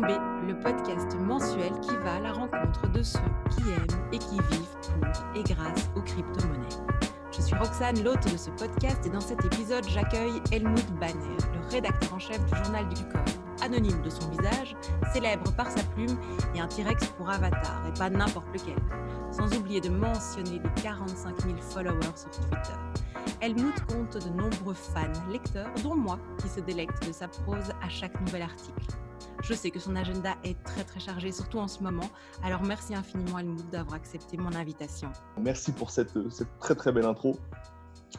B, le podcast mensuel qui va à la rencontre de ceux qui aiment et qui vivent pour et grâce aux crypto-monnaies. Je suis Roxane, l'hôte de ce podcast, et dans cet épisode, j'accueille Helmut Banner, le rédacteur en chef du journal du Bitcoin. Anonyme de son visage, célèbre par sa plume et un T-Rex pour avatar, et pas n'importe lequel. Sans oublier de mentionner les 45 000 followers sur Twitter. Helmut compte de nombreux fans, lecteurs, dont moi, qui se délecte de sa prose à chaque nouvel article. Je sais que son agenda est très très chargé, surtout en ce moment. Alors merci infiniment Helmut d'avoir accepté mon invitation. Merci pour cette, très très belle intro.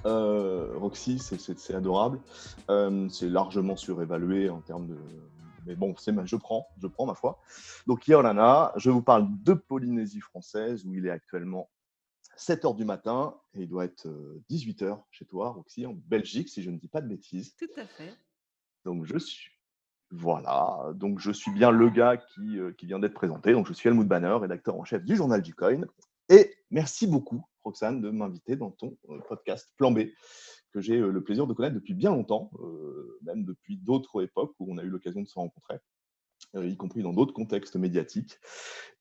Euh, Roxy, c'est adorable. Euh, c'est largement surévalué en termes de. Mais bon, je prends, je prends ma foi. Donc, Nana, je vous parle de Polynésie française où il est actuellement 7 h du matin et il doit être 18 euh, h chez toi, Roxy, en Belgique, si je ne dis pas de bêtises. Tout à fait. Donc, je suis. Voilà, donc je suis bien le gars qui, euh, qui vient d'être présenté. Donc, je suis Helmut Banner, rédacteur en chef du journal du Coin. Et merci beaucoup, Roxane, de m'inviter dans ton euh, podcast Plan B, que j'ai le plaisir de connaître depuis bien longtemps, même depuis d'autres époques où on a eu l'occasion de se rencontrer. Euh, y compris dans d'autres contextes médiatiques.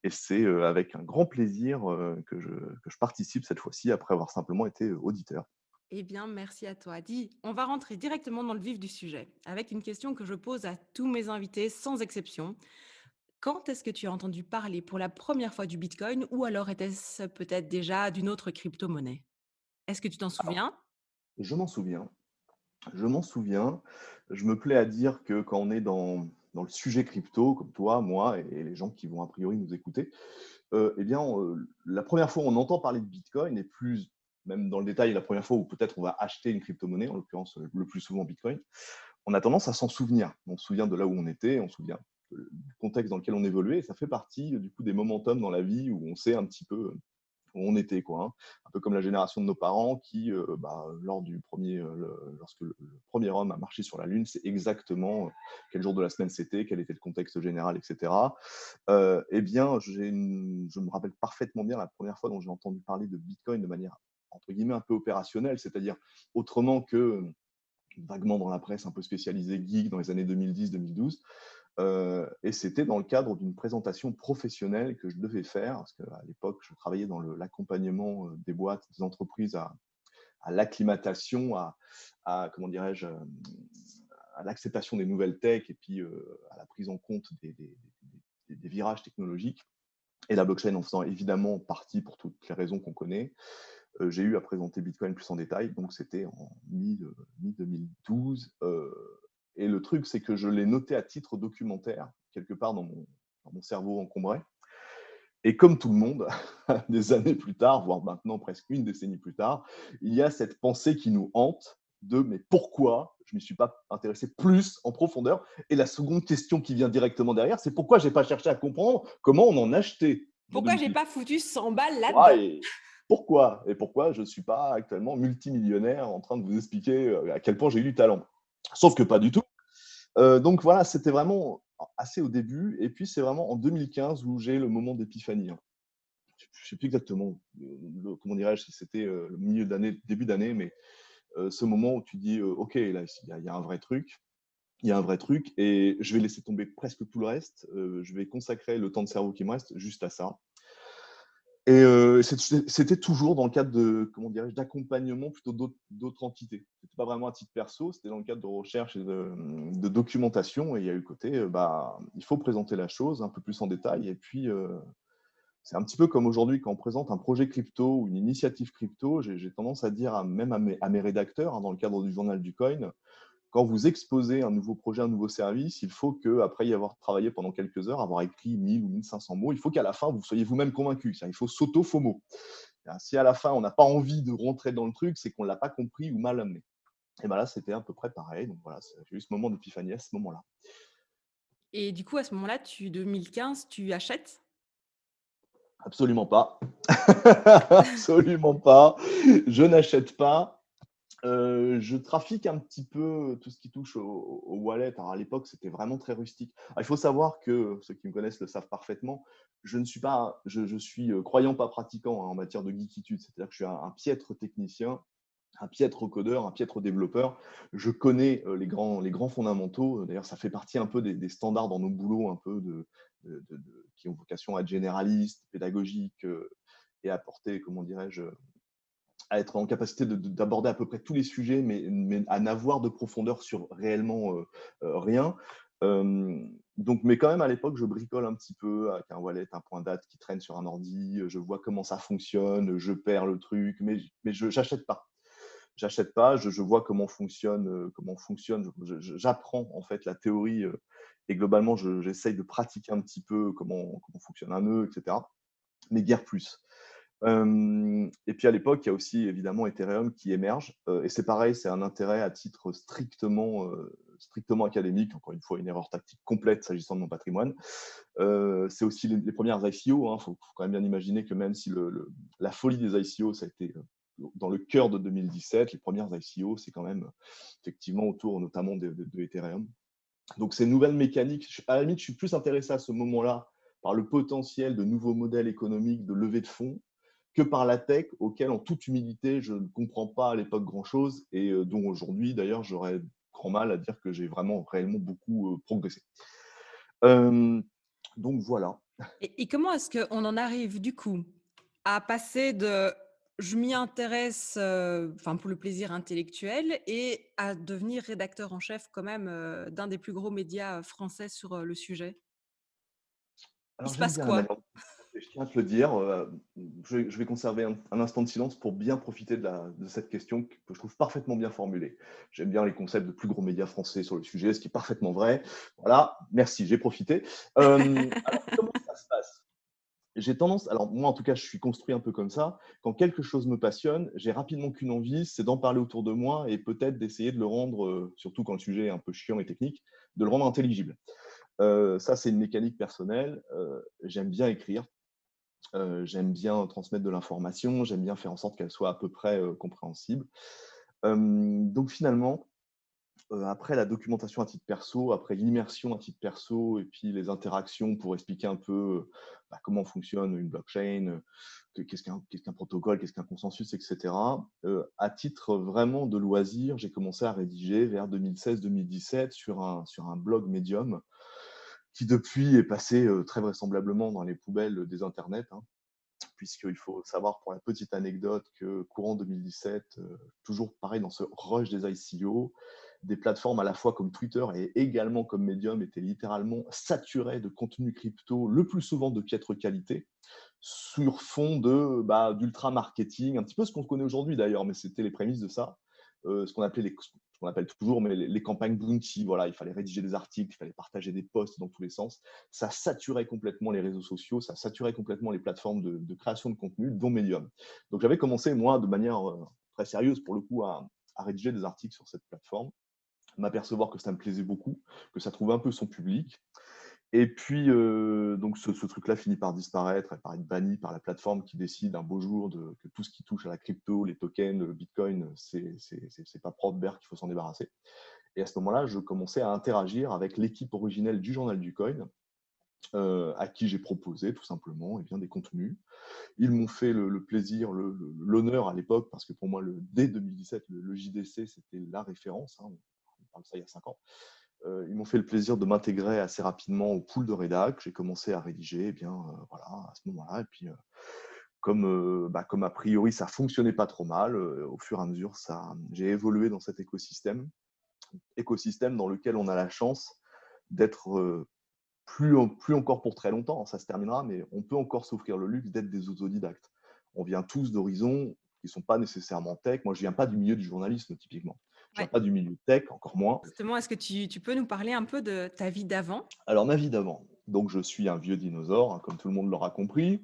Et c'est euh, avec un grand plaisir euh, que je, que je participe cette fois-ci, après avoir simplement été auditeur. Eh bien, merci à toi. Dis, on va rentrer directement dans le vif du sujet, avec une question que je pose à tous mes invités, sans exception. Quand est-ce que tu as entendu parler pour la première fois du Bitcoin ou alors était-ce peut-être déjà d'une autre crypto-monnaie? Est-ce que tu t'en souviens? Je m'en souviens. Je m'en souviens. Je me plais à dire que quand on est dans, dans le sujet crypto, comme toi, moi et les gens qui vont a priori nous écouter, euh, eh bien, euh, la première fois où on entend parler de Bitcoin, et plus même dans le détail, la première fois où peut-être on va acheter une crypto-monnaie, en l'occurrence le plus souvent Bitcoin, on a tendance à s'en souvenir. On se souvient de là où on était, on se souvient du contexte dans lequel on évoluait, et ça fait partie du coup des momentum dans la vie où on sait un petit peu on était, quoi. Hein. Un peu comme la génération de nos parents qui, euh, bah, lors du premier, euh, lorsque le, premier homme a marché sur la Lune, c'est exactement euh, quel jour de la semaine c'était, quel était le contexte général, etc. eh bien, je me rappelle parfaitement bien la première fois dont j'ai entendu parler de Bitcoin de manière entre guillemets un peu opérationnelle, c'est-à-dire autrement que vaguement dans la presse un peu spécialisée geek dans les années 2010-2012. Euh, et c'était dans le cadre d'une présentation professionnelle que je devais faire, parce qu'à l'époque, je travaillais dans l'accompagnement euh, des boîtes, des entreprises à, l'acclimatation, à, comment dirais-je, euh, à l'acceptation des nouvelles tech et puis à la prise en compte des, virages technologiques. Et la blockchain en faisant évidemment partie pour toutes les raisons qu'on connaît. J'ai eu à présenter Bitcoin plus en détail, donc c'était en mi-2012. Et le truc, c'est que je l'ai noté à titre documentaire, quelque part dans mon, mon cerveau encombré. Et comme tout le monde, des années plus tard, voire maintenant presque une décennie plus tard, il y a cette pensée qui nous hante de mais pourquoi je ne m'y suis pas intéressé plus en profondeur? Et la seconde question qui vient directement derrière, c'est pourquoi je n'ai pas cherché à comprendre comment on en achetait Pourquoi je n'ai pas foutu 100 balles là-dedans? Pourquoi Et pourquoi je ne suis pas actuellement multimillionnaire en train de vous expliquer euh, à quel point j'ai eu du talent Sauf que pas du tout. Euh, donc voilà, c'était vraiment assez au début. Et puis c'est vraiment en 2015 où j'ai le moment d'épiphanie. Hein. Je ne sais plus exactement, comment dirais-je, si c'était euh, le milieu d'année, début d'année, mais euh, ce moment où tu dis, OK, là, il y, a un vrai truc. Il y a un vrai truc et je vais laisser tomber presque tout le reste. je vais consacrer le temps de cerveau qui me reste juste à ça. Et euh, c'était toujours dans le cadre d'accompagnement plutôt d'autres entités. C'était pas vraiment un titre perso, c'était dans le cadre de recherche et de, documentation. Et il y a eu le côté, euh, bah, il faut présenter la chose un peu plus en détail. Et puis, euh, c'est un petit peu comme aujourd'hui quand on présente un projet crypto ou une initiative crypto, j'ai tendance à dire même à mes, à mes rédacteurs, hein, dans le cadre du journal du coin, quand vous exposez un nouveau projet, un nouveau service, il faut qu'après y avoir travaillé pendant quelques heures, avoir écrit 1000 ou 1500 mots, il faut qu'à la fin, vous soyez vous-même convaincu. Il faut s'auto-FOMO. Si à la fin, on n'a pas envie de rentrer dans le truc, c'est qu'on ne l'a pas compris ou mal amené. Et bien là, c'était à peu près pareil. Donc voilà, j'ai eu ce moment d'épiphanie à ce moment-là. Et du coup, à ce moment-là, tu 2015, tu achètes? Absolument pas. Absolument pas. Je n'achète pas. Euh, je trafique un petit peu tout ce qui touche au, wallet. Alors à l'époque, c'était vraiment très rustique. il faut savoir que ceux qui me connaissent le savent parfaitement. Je ne suis pas, je, suis euh, croyant pas pratiquant hein, en matière de geekitude. C'est-à-dire que je suis un, piètre technicien. un piètre codeur, un piètre développeur. Je connais les, grands, les grands fondamentaux. D'ailleurs, ça fait partie un peu des, standards dans nos boulots, un peu de, qui ont vocation à être généralistes, pédagogiques et à apporter, comment dirais-je, à être en capacité d'aborder à peu près tous les sujets, mais, à n'avoir de profondeur sur réellement rien. donc, mais quand même, à l'époque, je bricole un petit peu avec un wallet, un point date qui traîne sur un ordi. Je vois comment ça fonctionne, je perds le truc, mais, je n'achète pas j'achète pas, je, vois comment fonctionne, euh, comment fonctionne, j'apprends en fait la théorie euh, et globalement j'essaye de pratiquer un petit peu comment fonctionne un nœud, etc. Mais guère plus. Et puis à l'époque, il y a aussi évidemment Ethereum qui émerge. Et c'est pareil, c'est un intérêt à titre strictement, strictement académique. Encore une fois, une erreur tactique complète s'agissant de mon patrimoine. c'est aussi les, premières ICO. Il hein. faut, quand même bien imaginer que même si la folie des ICO, ça a été dans le cœur de 2017, les premières ICO, c'est quand même effectivement autour notamment de, Ethereum. Donc ces nouvelles mécaniques, à la limite, je suis plus intéressé à ce moment-là par le potentiel de nouveaux modèles économiques de levée de fonds que par la tech, auquel en toute humilité, je ne comprends pas à l'époque grand-chose et euh, dont aujourd'hui, d'ailleurs, j'aurais grand mal à dire que j'ai vraiment réellement beaucoup euh, progressé. Euh, donc voilà. Et, et comment est-ce qu'on en arrive du coup à passer de je m'y intéresse enfin pour le plaisir intellectuel et à devenir rédacteur en chef quand même d'un des plus gros médias français sur le sujet? Il se passe quoi? Je tiens à te le dire, je, vais conserver un, instant de silence pour bien profiter de, cette question que je trouve parfaitement bien formulée. J'aime bien les concepts de plus gros médias français sur le sujet, ce qui est parfaitement vrai. Voilà, merci, j'ai profité. alors, comment ça se passe? J'ai tendance, alors moi en tout cas, je suis construit un peu comme ça. Quand quelque chose me passionne, j'ai rapidement qu'une envie, c'est d'en parler autour de moi et peut-être d'essayer de le rendre, euh, surtout quand le sujet est un peu chiant et technique, de le rendre intelligible. Euh, ça, c'est une mécanique personnelle. Euh, j'aime bien écrire, j'aime bien transmettre de l'information, j'aime bien faire en sorte qu'elle soit à peu près compréhensible. donc finalement, après la documentation à titre perso, après l'immersion à titre perso, et puis les interactions pour expliquer un peu bah, comment fonctionne une blockchain, qu'est-ce qu'un protocole, qu'est-ce qu'un consensus, etc. à titre vraiment de loisir, j'ai commencé à rédiger vers 2016-2017 sur un, sur un blog Medium qui depuis est passé très vraisemblablement dans les poubelles des internets. Hein, puisqu'il faut savoir pour la petite anecdote que courant 2017, toujours pareil dans ce rush des ICO, des plateformes à la fois comme Twitter et également comme Medium étaient littéralement saturées de contenu crypto, le plus souvent de piètre qualité, sur fond de bah, d'ultra marketing, un petit peu ce qu'on connaît aujourd'hui d'ailleurs, mais c'était les prémices de ça, ce qu'on appelait les qu'on appelle toujours, mais les, campagnes bounty, voilà, il fallait rédiger des articles, il fallait partager des posts dans tous les sens. Ça saturait complètement les réseaux sociaux, ça saturait complètement les plateformes de, création de contenu, dont Medium. Donc j'avais commencé, moi, de manière euh, très sérieuse, pour le coup, à, à rédiger des articles sur cette plateforme m'apercevoir que ça me plaisait beaucoup, que ça trouvait un peu son public. Et puis, euh, donc ce, truc-là finit par disparaître, par être banni par la plateforme qui décide un beau jour de, que tout ce qui touche à la crypto, les tokens, le bitcoin, c'est pas propre d'air qu'il faut s'en débarrasser. Et à ce moment-là, je commençais à interagir avec l'équipe originelle du journal du coin, euh, à qui j'ai proposé tout simplement eh bien, des contenus. Ils m'ont fait le, plaisir, l'honneur à l'époque, parce que pour moi, dès 2017, le, JDC, c'était la référence. Hein ça il y a cinq ans. Euh, ils m'ont fait le plaisir de m'intégrer assez rapidement au pool de rédac. J'ai commencé à rédiger, eh bien euh, voilà, à ce moment-là. Et puis, euh, comme, bah, comme a priori ça fonctionnait pas trop mal, au fur et à mesure, j'ai évolué dans cet écosystème, écosystème dans lequel on a la chance d'être plus, plus encore pour très longtemps. Ça se terminera, mais on peut encore s'offrir le luxe d'être des autodidactes. On vient tous d'horizons qui ne sont pas nécessairement tech. Moi, je viens pas du milieu du journalisme typiquement pas du milieu tech, encore moins. Justement, est-ce que tu, tu, peux nous parler un peu de ta vie d'avant? Alors, ma vie d'avant. Donc, je suis un vieux dinosaure, hein, comme tout le monde l'aura compris.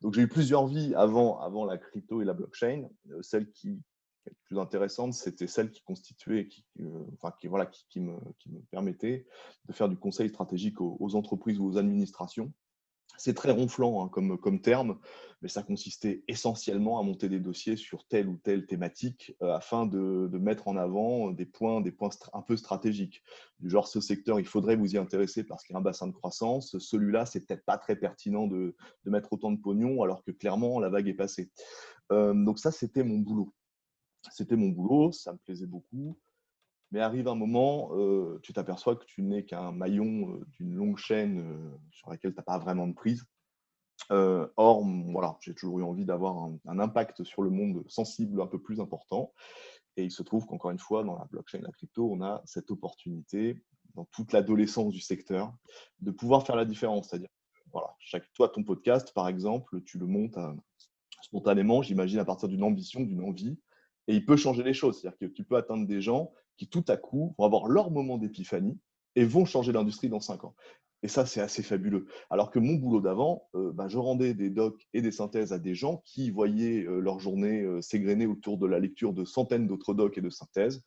Donc, j'ai eu plusieurs vies avant, avant la crypto et la blockchain. Euh, celle qui est la plus intéressante, c'était celle qui constituait, qui, euh, enfin, qui, voilà, qui, me, qui, me, permettait de faire du conseil stratégique aux entreprises ou aux administrations c'est très ronflant hein, comme, terme, mais ça consistait essentiellement à monter des dossiers sur telle ou telle thématique euh, afin de, mettre en avant des points, des points un peu stratégiques. Du genre, ce secteur, il faudrait vous y intéresser parce qu'il y a un bassin de croissance. Celui-là, c'est peut-être pas très pertinent de, mettre autant de pognon alors que clairement, la vague est passée. Euh, donc ça, c'était mon boulot. C'était mon boulot, ça me plaisait beaucoup. Mais arrive un moment, euh, tu t'aperçois que tu n'es qu'un maillon euh, d'une longue chaîne euh, sur laquelle tu n'as pas vraiment de prise. or, voilà, j'ai toujours eu envie d'avoir un, impact sur le monde sensible un peu plus important. Et il se trouve qu'encore une fois, dans la blockchain, la crypto, on a cette opportunité, dans toute l'adolescence du secteur, de pouvoir faire la différence. C'est-à-dire, voilà, chaque, toi, ton podcast, par exemple, tu le montes spontanément, j'imagine, à partir d'une ambition, d'une envie, et il peut changer les choses. C'est-à-dire que tu peux atteindre des gens qui tout à coup vont avoir leur moment d'épiphanie et vont changer l'industrie dans cinq ans. Et ça, c'est assez fabuleux. Alors que mon boulot d'avant, euh, bah, je rendais des docs et des synthèses à des gens qui voyaient euh, leur journée euh, s'égrener autour de la lecture de centaines d'autres docs et de synthèses.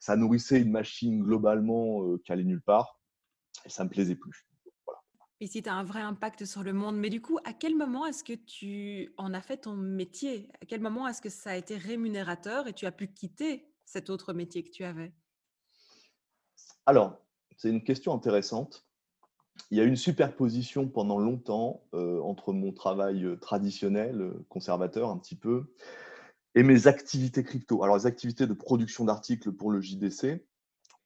Ça nourrissait une machine globalement qui allait nulle part et ça me plaisait plus. Et si tu as un vrai impact sur le monde, mais du coup, à quel moment est-ce que tu en as fait ton métier? À quel moment est-ce que ça a été rémunérateur et tu as pu quitter cet autre métier que tu avais? Alors, c'est une question intéressante. Il y a une superposition pendant longtemps euh, entre mon travail euh, traditionnel, euh, conservateur un petit peu, et mes activités crypto. Alors, les activités de production d'articles pour le JDC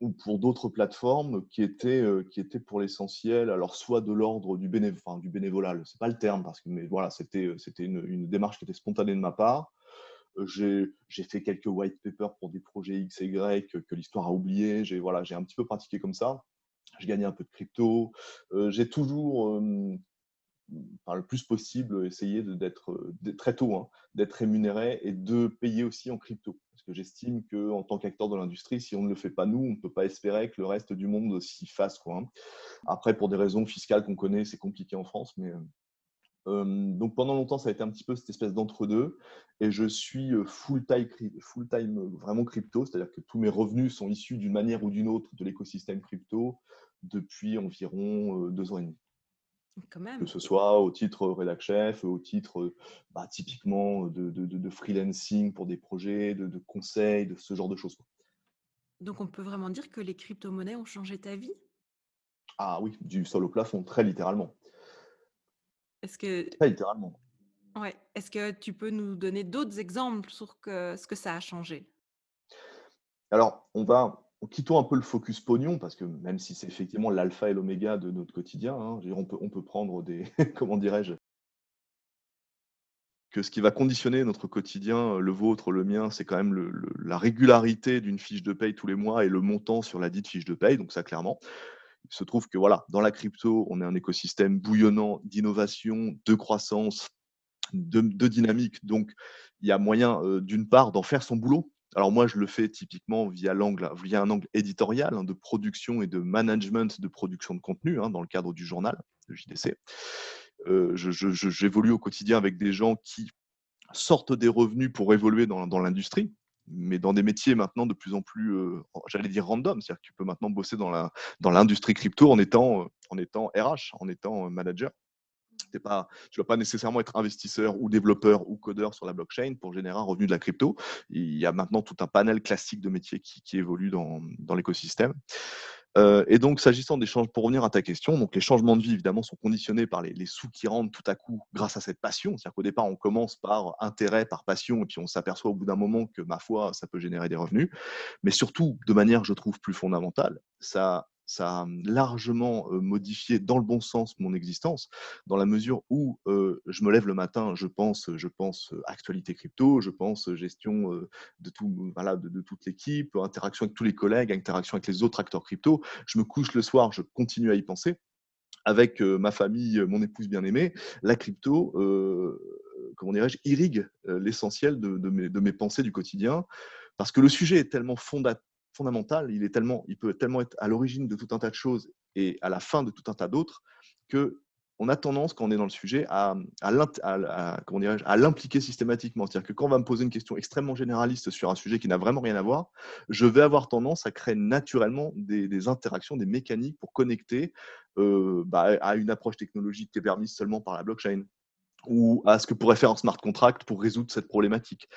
ou pour d'autres plateformes qui étaient, qui étaient pour l'essentiel, alors soit de l'ordre du, bénévolat, ce n'est pas le terme, parce que mais voilà, c'était, une, démarche qui était spontanée de ma part, j'ai fait quelques white papers pour des projets X et Y que, l'histoire a oublié. J'ai voilà, un petit peu pratiqué comme ça. Je gagnais un peu de crypto. Euh, j'ai toujours, euh, le plus possible, essayé d'être très tôt, hein, d'être rémunéré et de payer aussi en crypto. Parce que j'estime qu'en tant qu'acteur de l'industrie, si on ne le fait pas nous, on ne peut pas espérer que le reste du monde s'y fasse. Quoi, hein. Après, pour des raisons fiscales qu'on connaît, c'est compliqué en France, mais donc pendant longtemps, ça a été un petit peu cette espèce d'entre-deux. Et je suis full-time full time, vraiment crypto, c'est-à-dire que tous mes revenus sont issus d'une manière ou d'une autre de l'écosystème crypto depuis environ deux ans et demi. Que ce soit au titre rédac chef, au titre bah, typiquement de, de, freelancing pour des projets, de, de, conseils, de ce genre de choses. Donc on peut vraiment dire que les crypto-monnaies ont changé ta vie? Ah oui, du sol au plafond, très littéralement. Est-ce que Pas littéralement. ouais, est-ce que tu peux nous donner d'autres exemples sur que ce que ça a changé? Alors, on va quittons un peu le focus pognon parce que même si c'est effectivement l'alpha et l'oméga de notre quotidien, hein, on peut on peut prendre des comment dirais-je? Que ce qui va conditionner notre quotidien, le vôtre, le mien, c'est quand même le la régularité d'une fiche de paye tous les mois et le montant sur la dite fiche de paye, donc ça clairement. Il se trouve que voilà, dans la crypto, on est un écosystème bouillonnant d'innovation, de croissance, de, dynamique. Donc, il y a moyen, euh, d'une part, d'en faire son boulot. Alors moi, je le fais typiquement via, l'angle, via un angle éditorial hein, de production et de management de production de contenu hein, dans le cadre du journal, le JDC. Euh, j'évolue au quotidien avec des gens qui sortent des revenus pour évoluer dans l'industrie mais dans des métiers maintenant de plus en plus, euh, j'allais dire random, c'est-à-dire que tu peux maintenant bosser dans la dans l'industrie crypto en étant euh, en étant RH, en étant euh, manager. tu ne dois pas nécessairement être investisseur ou développeur ou codeur sur la blockchain pour générer un revenu de la crypto. Il y a maintenant tout un panel classique de métiers qui, qui évolue dans, dans l'écosystème. Euh, et donc, s'agissant des changements, pour revenir à ta question, donc les changements de vie, évidemment, sont conditionnés par les, sous qui rentrent tout à coup grâce à cette passion. C'est-à-dire qu'au départ, on commence par intérêt, par passion, et puis on s'aperçoit au bout d'un moment que, ma foi, ça peut générer des revenus. Mais surtout, de manière, je trouve, plus fondamentale, ça ça a largement modifié dans le bon sens mon existence, dans la mesure où je me lève le matin, je pense, je pense actualité crypto, je pense gestion de, tout, voilà, de, toute l'équipe, interaction avec tous les collègues, interaction avec les autres acteurs crypto. Je me couche le soir, je continue à y penser. Avec ma famille, mon épouse bien-aimée, la crypto, comment dirais-je, irrigue l'essentiel de, mes, de mes pensées du quotidien parce que le sujet est tellement fondateur fondamental, il, est tellement, il peut tellement être à l'origine de tout un tas de choses et à la fin de tout un tas d'autres que on a tendance, quand on est dans le sujet, à, à l'impliquer systématiquement. C'est-à-dire que quand on va me poser une question extrêmement généraliste sur un sujet qui n'a vraiment rien à voir, je vais avoir tendance à créer naturellement des, interactions, des mécaniques pour connecter euh, bah, à une approche technologique qui est permise seulement par la blockchain ou à ce que pourrait faire un smart contract pour résoudre cette problématique.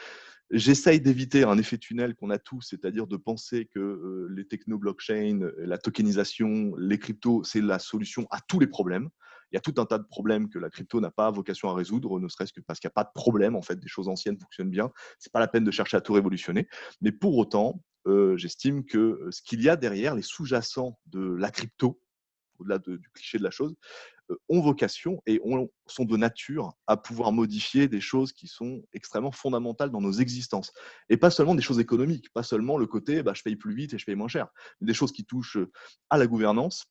J'essaye d'éviter un effet tunnel qu'on a tous, c'est-à-dire de penser que euh, les techno-blockchain, la tokenisation, les cryptos, c'est la solution à tous les problèmes. Il y a tout un tas de problèmes que la crypto n'a pas vocation à résoudre, ne serait-ce que parce qu'il n'y a pas de problème, en fait, des choses anciennes fonctionnent bien. C'est pas la peine de chercher à tout révolutionner. Mais pour autant, j'estime que ce qu'il y a derrière, les sous-jacents de la crypto, au-delà du cliché de la chose, ont vocation et sont de nature à pouvoir modifier des choses qui sont extrêmement fondamentales dans nos existences. Et pas seulement des choses économiques, pas seulement le côté bah, je paye plus vite et je paye moins cher, des choses qui touchent à la gouvernance,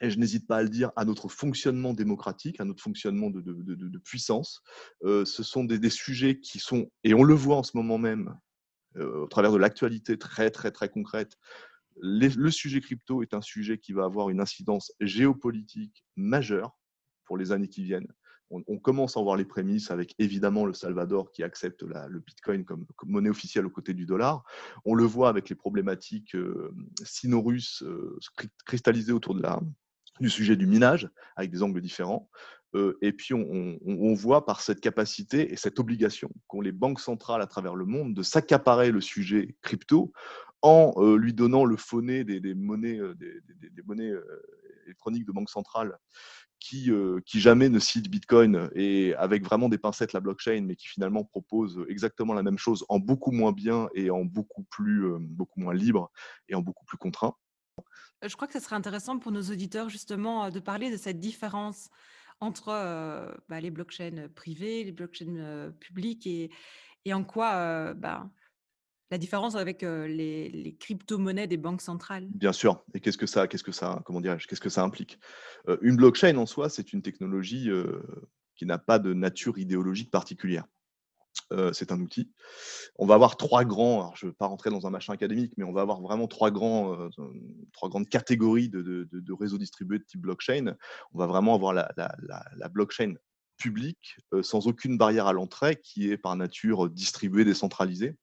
et je n'hésite pas à le dire, à notre fonctionnement démocratique, à notre fonctionnement de, puissance. ce sont des, sujets qui sont, et on le voit en ce moment même, au travers de l'actualité très, très, très concrète, le sujet crypto est un sujet qui va avoir une incidence géopolitique majeure pour les années qui viennent. On, commence à voir les prémices avec évidemment le Salvador qui accepte le Bitcoin comme, monnaie officielle aux côtés du dollar. On le voit avec les problématiques euh, sino-russes euh, cristallisées autour de la, du sujet du minage avec des angles différents. Euh, et puis on, voit par cette capacité et cette obligation qu'ont les banques centrales à travers le monde de s'accaparer le sujet crypto en lui donnant le phoné des, monnaies, des, monnaies électroniques de banque centrale qui, qui, jamais ne cite Bitcoin et avec vraiment des pincettes la blockchain, mais qui finalement propose exactement la même chose en beaucoup moins bien et en beaucoup, plus, beaucoup moins libre et en beaucoup plus contraint. Je crois que ce serait intéressant pour nos auditeurs justement de parler de cette différence entre bah, les blockchains privées, les blockchains publiques et, et en quoi bah, la différence avec les, crypto-monnaies des banques centrales Bien sûr. Et qu'est-ce que ça, qu'est-ce que ça, comment dirais qu'est-ce que ça implique? Une blockchain en soi, c'est une technologie qui n'a pas de nature idéologique particulière. c'est un outil. On va avoir trois grands, je ne veux pas rentrer dans un machin académique, mais on va avoir vraiment trois, grands, grandes catégories de, réseaux distribués de type blockchain. On va vraiment avoir la, la blockchain publique, sans aucune barrière à l'entrée, qui est par nature distribuée, décentralisée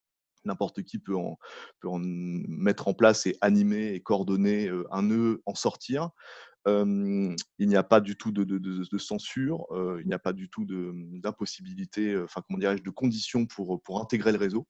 n'importe qui peut en, mettre en place et animer et coordonner un nœud, en sortir. il n'y a pas du tout de, censure, il n'y a pas du tout d'impossibilité, enfin comment dirais-je, de conditions pour intégrer le réseau.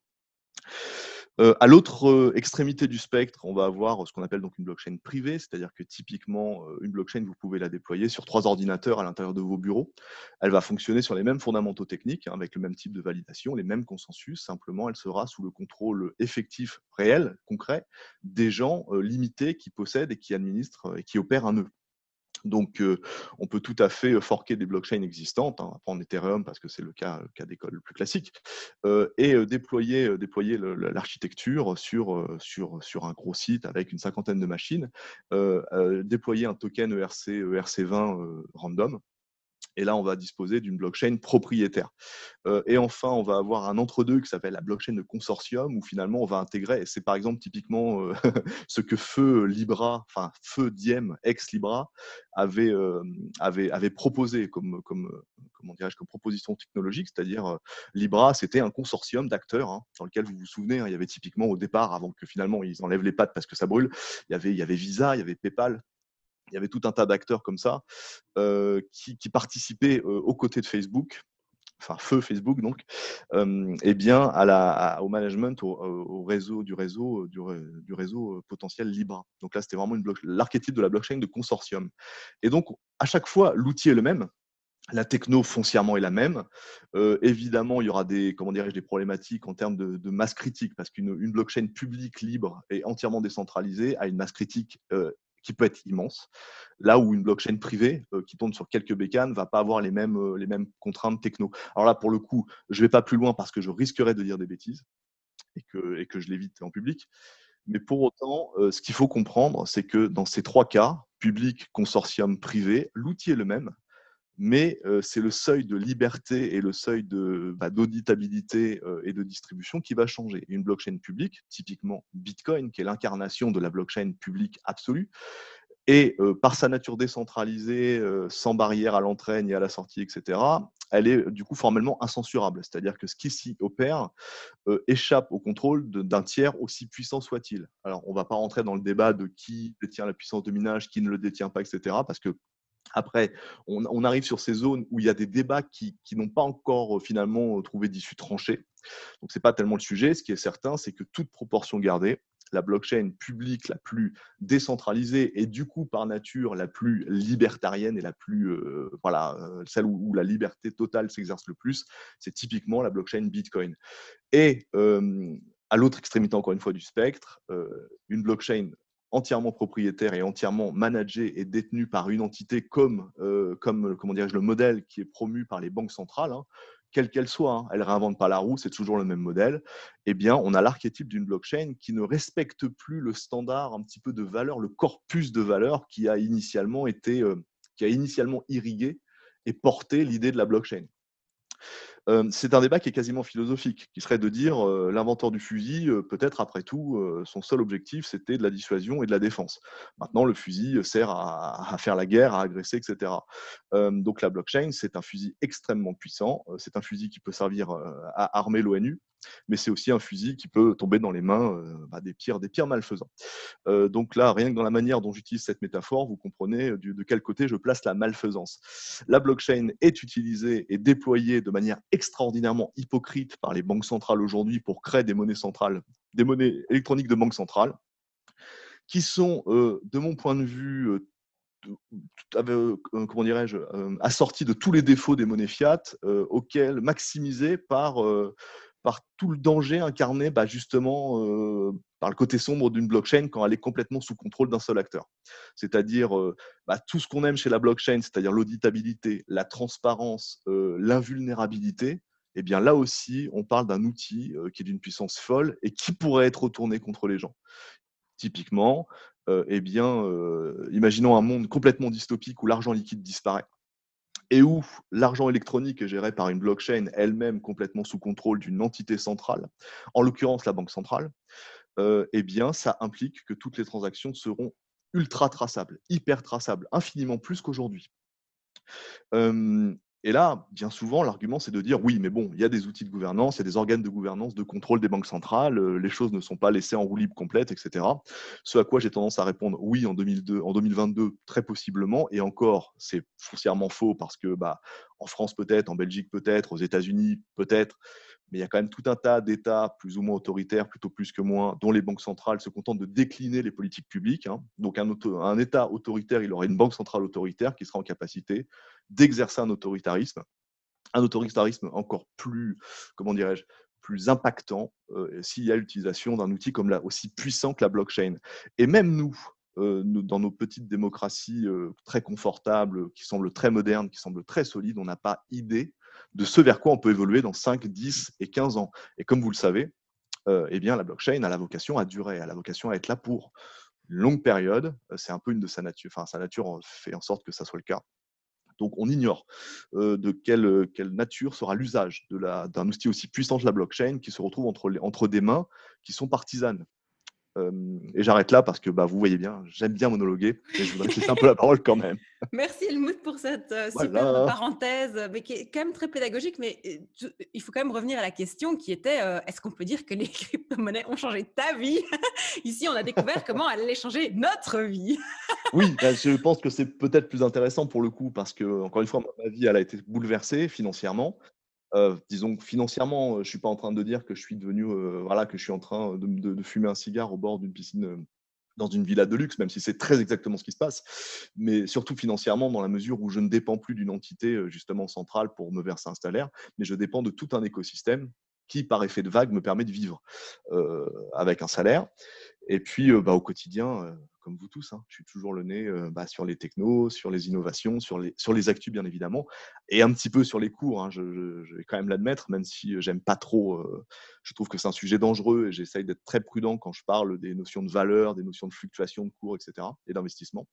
Euh, à l'autre euh, extrémité du spectre, on va avoir ce qu'on appelle donc une blockchain privée, c'est-à-dire que typiquement, euh, une blockchain, vous pouvez la déployer sur trois ordinateurs à l'intérieur de vos bureaux. Elle va fonctionner sur les mêmes fondamentaux techniques, hein, avec le même type de validation, les mêmes consensus. Simplement, elle sera sous le contrôle effectif, réel, concret, des gens limités qui possèdent et qui administrent et qui opèrent un nœud. Donc, on peut tout à fait forquer des blockchains existantes, hein, en Ethereum parce que c'est le cas, d'école le plus classique, et déployer, l'architecture sur un gros site avec une cinquantaine de machines, déployer un token ERC, ERC20 random, et là, on va disposer d'une blockchain propriétaire. Euh, et enfin, on va avoir un entre-deux qui s'appelle la blockchain de consortium, où finalement, on va intégrer, c'est par exemple typiquement euh, ce que Feu Libra, enfin Feu Diem, ex-Libra, avait, euh, avait, avait proposé comme, comme, comment comme proposition technologique, c'est-à-dire Libra, c'était un consortium d'acteurs hein, dans lequel vous vous souvenez, hein, il y avait typiquement au départ, avant que finalement ils enlèvent les pattes parce que ça brûle, il y avait, il y avait Visa, il y avait PayPal, il y avait tout un tas d'acteurs comme ça qui, participaient aux côtés de Facebook, enfin feu Facebook donc, et bien à la, au management, au, réseau du réseau du, réseau potentiel Libra. Donc là, c'était vraiment l'archétype de la blockchain de consortium. Et donc à chaque fois, l'outil est le même. La techno foncièrement est la même. évidemment, il y aura des, comment des problématiques en termes de, masse critique, parce qu'une blockchain publique libre et entièrement décentralisée a une masse critique peut être immense, là où une blockchain privée euh, qui tourne sur quelques bécanes va pas avoir les mêmes, euh, les mêmes contraintes techno. Alors là, pour le coup, je vais pas plus loin parce que je risquerais de dire des bêtises et que, et que je l'évite en public. Mais pour autant, euh, ce qu'il faut comprendre, c'est que dans ces trois cas, public, consortium, privé, l'outil est le même, mais c'est le seuil de liberté et le seuil bah, d'auditabilité et de distribution qui va changer. Une blockchain publique, typiquement Bitcoin, qui est l'incarnation de la blockchain publique absolue, et par sa nature décentralisée, sans barrière à l'entrée ni à la sortie, etc., elle est du coup formellement incensurable. C'est-à-dire que ce qui s'y opère échappe au contrôle d'un tiers aussi puissant soit-il. Alors, on ne va pas rentrer dans le débat de qui détient la puissance de minage, qui ne le détient pas, etc., parce que après, on, arrive sur ces zones où il y a des débats qui, n'ont pas encore euh, finalement euh, trouvé d'issue tranchée. Donc, ce n'est pas tellement le sujet. Ce qui est certain, c'est que toute proportion gardée, la blockchain publique la plus décentralisée et du coup par nature la plus libertarienne et la plus euh, voilà celle où, la liberté totale s'exerce le plus, c'est typiquement la blockchain Bitcoin. Et à l'autre extrémité encore une fois du spectre, une blockchain entièrement propriétaire et entièrement managée et détenue par une entité comme, comme comment le modèle qui est promu par les banques centrales, hein, quelle qu'elle soit, hein, elle ne réinvente pas la roue, c'est toujours le même modèle, eh bien, on a l'archétype d'une blockchain qui ne respecte plus le standard un petit peu de valeur, le corpus de valeur qui a initialement été, euh, qui a initialement irrigué et porté l'idée de la blockchain. Euh, c'est un débat qui est quasiment philosophique, qui serait de dire euh, l'inventeur du fusil, euh, peut-être après tout, son seul objectif, c'était de la dissuasion et de la défense. Maintenant, le fusil sert à, faire la guerre, à agresser, etc. donc la blockchain, c'est un fusil extrêmement puissant, c'est un fusil qui peut servir à armer l'ONU, mais c'est aussi un fusil qui peut tomber dans les mains bah, des, pires, des pires malfaisants. donc là, rien que dans la manière dont j'utilise cette métaphore, vous comprenez de quel côté je place la malfaisance. La blockchain est utilisée et déployée de manière extraordinairement hypocrite par les banques centrales aujourd'hui pour créer des monnaies centrales, des monnaies électroniques de banque centrale, qui sont, de mon point de vue, comment dirais-je, assorties de tous les défauts des monnaies fiat, auxquels maximisés par par tout le danger incarné bah, justement euh, par le côté sombre d'une blockchain quand elle est complètement sous contrôle d'un seul acteur. C'est-à-dire euh, bah, tout ce qu'on aime chez la blockchain, c'est-à-dire l'auditabilité, la transparence, euh, l'invulnérabilité, eh bien là aussi, on parle d'un outil qui est d'une puissance folle et qui pourrait être retourné contre les gens. Typiquement, eh bien, imaginons un monde complètement dystopique où l'argent liquide disparaît et où l'argent électronique est géré par une blockchain elle-même complètement sous contrôle d'une entité centrale, en l'occurrence la banque centrale, euh, eh bien, ça implique que toutes les transactions seront ultra traçables, hyper traçables, infiniment plus qu'aujourd'hui. Et là, bien souvent, l'argument, c'est de dire oui, mais bon, il y a des outils de gouvernance, il y a des organes de gouvernance, de contrôle des banques centrales, euh, les choses ne sont pas laissées en roue libre complète, etc. Ce à quoi j'ai tendance à répondre oui en, 2002, en 2022, très possiblement, et encore, c'est foncièrement faux parce que bah, en France peut-être, en Belgique peut-être, aux États-Unis peut-être, mais il y a quand même tout un tas d'États plus ou moins autoritaires, plutôt plus que moins, dont les banques centrales se contentent de décliner les politiques publiques. Hein. Donc un, État autoritaire, il aurait une banque centrale autoritaire qui sera en capacité d'exercer un autoritarisme, un autoritarisme encore plus, comment dirais-je, plus impactant euh, s'il y a l'utilisation d'un outil comme aussi puissant que la blockchain. Et même nous, euh, dans nos petites démocraties euh, très confortables, qui semblent très modernes, qui semblent très solides, on n'a pas idée de ce vers quoi on peut évoluer dans 5, 10 et 15 ans. Et comme vous le savez, eh bien, la blockchain a la vocation à durer, a la vocation à être là pour une longue période. C'est un peu une de sa nature, enfin, sa nature fait en sorte que ça soit le cas. Donc, on ignore de quelle, nature sera l'usage d'un outil aussi puissant que la blockchain qui se retrouve entre des mains qui sont partisanes et j'arrête là parce que bah, vous voyez bien, j'aime bien monologuer et je voudrais laisser un peu la parole quand même. Merci Helmut pour cette euh, super parenthèse, mais qui est quand même très pédagogique. Mais il faut quand même revenir à la question qui était est-ce qu'on peut dire que les crypto-monnaies ont changé ta vie? Ici, on a découvert comment elles allaient changer notre vie. oui, bah, je pense que c'est peut-être plus intéressant pour le coup parce que, encore une fois, ma vie, elle a été bouleversée financièrement disons que financièrement, je ne suis pas en train de dire que je suis devenu, voilà, que je suis en train de, fumer un cigare au bord d'une piscine dans une villa de luxe, même si c'est très exactement ce qui se passe, mais surtout financièrement dans la mesure où je ne dépends plus d'une entité justement centrale pour me verser un salaire, mais je dépends de tout un écosystème qui, par effet de vague, me permet de vivre avec un salaire. Et puis, bah, au quotidien, comme vous tous, hein, je suis toujours le nez bah, sur les technos, sur les innovations, sur les, sur les actus, bien évidemment, et un petit peu sur les cours. Hein, je, vais quand même l'admettre, même si j'aime pas trop. je trouve que c'est un sujet dangereux et j'essaye d'être très prudent quand je parle des notions de valeur, des notions de fluctuation de cours, etc., et d'investissement.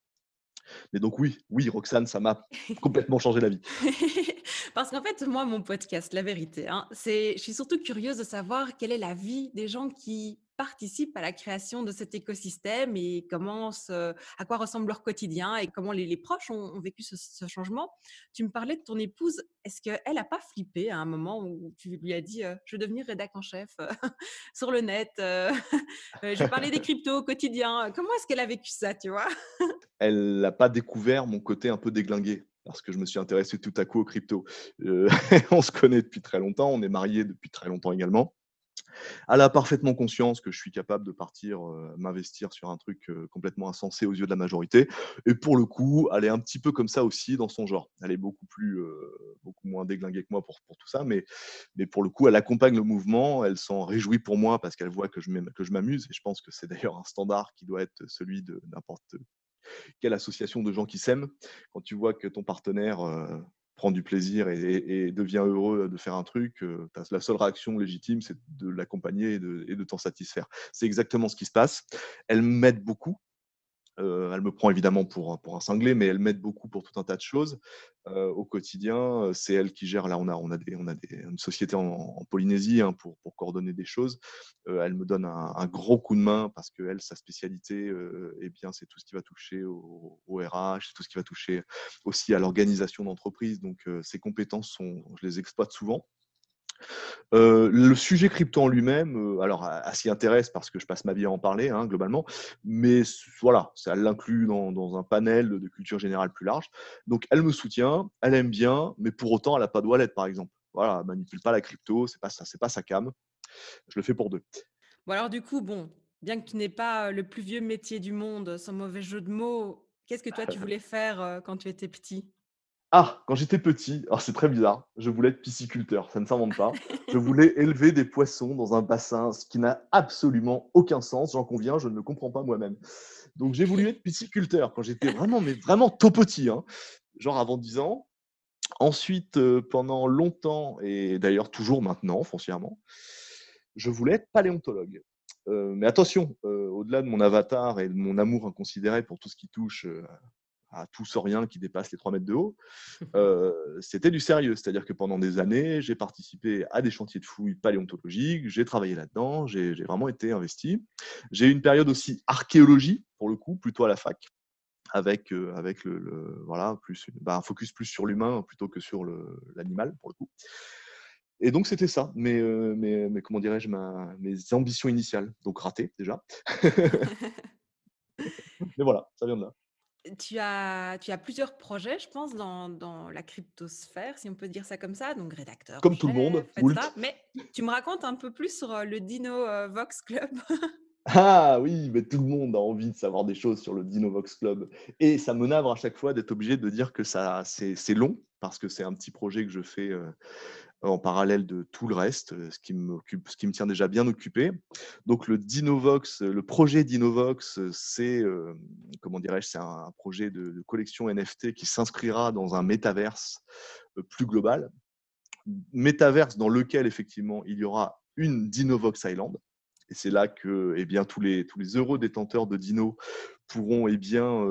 Mais donc oui, oui, Roxane, ça m'a complètement changé la vie. Parce qu'en fait, moi, mon podcast, la vérité, hein, c'est, je suis surtout curieuse de savoir quelle est la vie des gens qui participent à la création de cet écosystème et comment à quoi ressemble leur quotidien et comment les, proches ont, vécu ce, changement. Tu me parlais de ton épouse. Est-ce qu'elle n'a pas flippé à un moment où tu lui as dit Je veux devenir rédac en chef sur le net Je vais parler des cryptos au quotidien. Comment est-ce qu'elle a vécu ça, tu vois? Elle n'a pas découvert mon côté un peu déglingué parce que je me suis intéressé tout à coup aux crypto. on se connaît depuis très longtemps, on est mariés depuis très longtemps également. Elle a parfaitement conscience que je suis capable de partir m'investir sur un truc complètement insensé aux yeux de la majorité. Et pour le coup, elle est un petit peu comme ça aussi dans son genre. Elle est beaucoup plus, beaucoup moins déglinguée que moi pour, pour tout ça, mais, mais pour le coup, elle accompagne le mouvement. Elle s'en réjouit pour moi parce qu'elle voit que je m'amuse. Et je pense que c'est d'ailleurs un standard qui doit être celui de n'importe quelle association de gens qui s'aiment. Quand tu vois que ton partenaire prend du plaisir et, devient heureux de faire un truc, la seule réaction légitime, c'est de l'accompagner et de t'en satisfaire. C'est exactement ce qui se passe. Elle m'aide beaucoup elle me prend évidemment pour, pour un cinglé, mais elle m'aide beaucoup pour tout un tas de choses au quotidien. C'est elle qui gère. Là, on a, on a, des, on a une société en, Polynésie hein, pour, pour, coordonner des choses. elle me donne un, gros coup de main parce que elle, sa spécialité, eh bien, c'est tout ce qui va toucher au, au RH, tout ce qui va toucher aussi à l'organisation d'entreprise. Donc, ses compétences sont, je les exploite souvent le sujet crypto en lui-même, alors elle, s'y intéresse parce que je passe ma vie à en parler hein, globalement, mais voilà, ça l'inclut dans, dans, un panel de, culture générale plus large. Donc elle me soutient, elle aime bien, mais pour autant elle n'a pas de wallet par exemple. Voilà, elle manipule pas la crypto, c'est pas ça, c'est pas sa cam. Je le fais pour deux. Bon alors du coup, bon, bien que tu n'aies pas le plus vieux métier du monde, sans mauvais jeu de mots, qu'est-ce que toi tu voulais faire quand tu étais petit? Ah, quand j'étais petit, alors c'est très bizarre, je voulais être pisciculteur, ça ne s'invente pas. Je voulais élever des poissons dans un bassin, ce qui n'a absolument aucun sens, j'en conviens, je ne le comprends pas moi-même. Donc j'ai voulu être pisciculteur quand j'étais vraiment, mais vraiment tout petit, hein, genre avant 10 ans. Ensuite, euh, pendant longtemps, et d'ailleurs toujours maintenant, foncièrement, je voulais être paléontologue. Euh, mais attention, euh, au-delà de mon avatar et de mon amour inconsidéré pour tout ce qui touche à tout sans rien qui dépasse les 3 mètres de haut, euh, c'était du sérieux. C'est-à-dire que pendant des années, j'ai participé à des chantiers de fouilles paléontologiques, j'ai travaillé là-dedans, j'ai vraiment été investi. J'ai eu une période aussi archéologie, pour le coup, plutôt à la fac, avec, euh, avec le, voilà, plus bah, un focus plus sur l'humain plutôt que sur l'animal, pour le coup. Et donc, c'était ça, mais, euh, mais, mais, comment dirais-je, mes ambitions initiales. Donc, ratées déjà. mais voilà, ça vient de là tu as, tu as plusieurs projets, je pense, dans, dans la cryptosphère, si on peut dire ça comme ça, donc rédacteur. Comme tout le monde. Mais tu me racontes un peu plus sur le Dino Vox Club? ah oui, mais tout le monde a envie de savoir des choses sur le Dino Vox Club. Et ça me navre à chaque fois d'être obligé de dire que ça, c'est long, parce que c'est un petit projet que je fais en parallèle de tout le reste, ce qui, ce qui me tient déjà bien occupé. Donc le Dinovox, le projet Dinovox, c'est comment dirais-je, c'est un projet de, collection NFT qui s'inscrira dans un métaverse plus global, métaverse dans lequel effectivement il y aura une Dinovox Island. Et c'est là que eh bien, tous, les, heureux détenteurs de Dino pourront eh bien,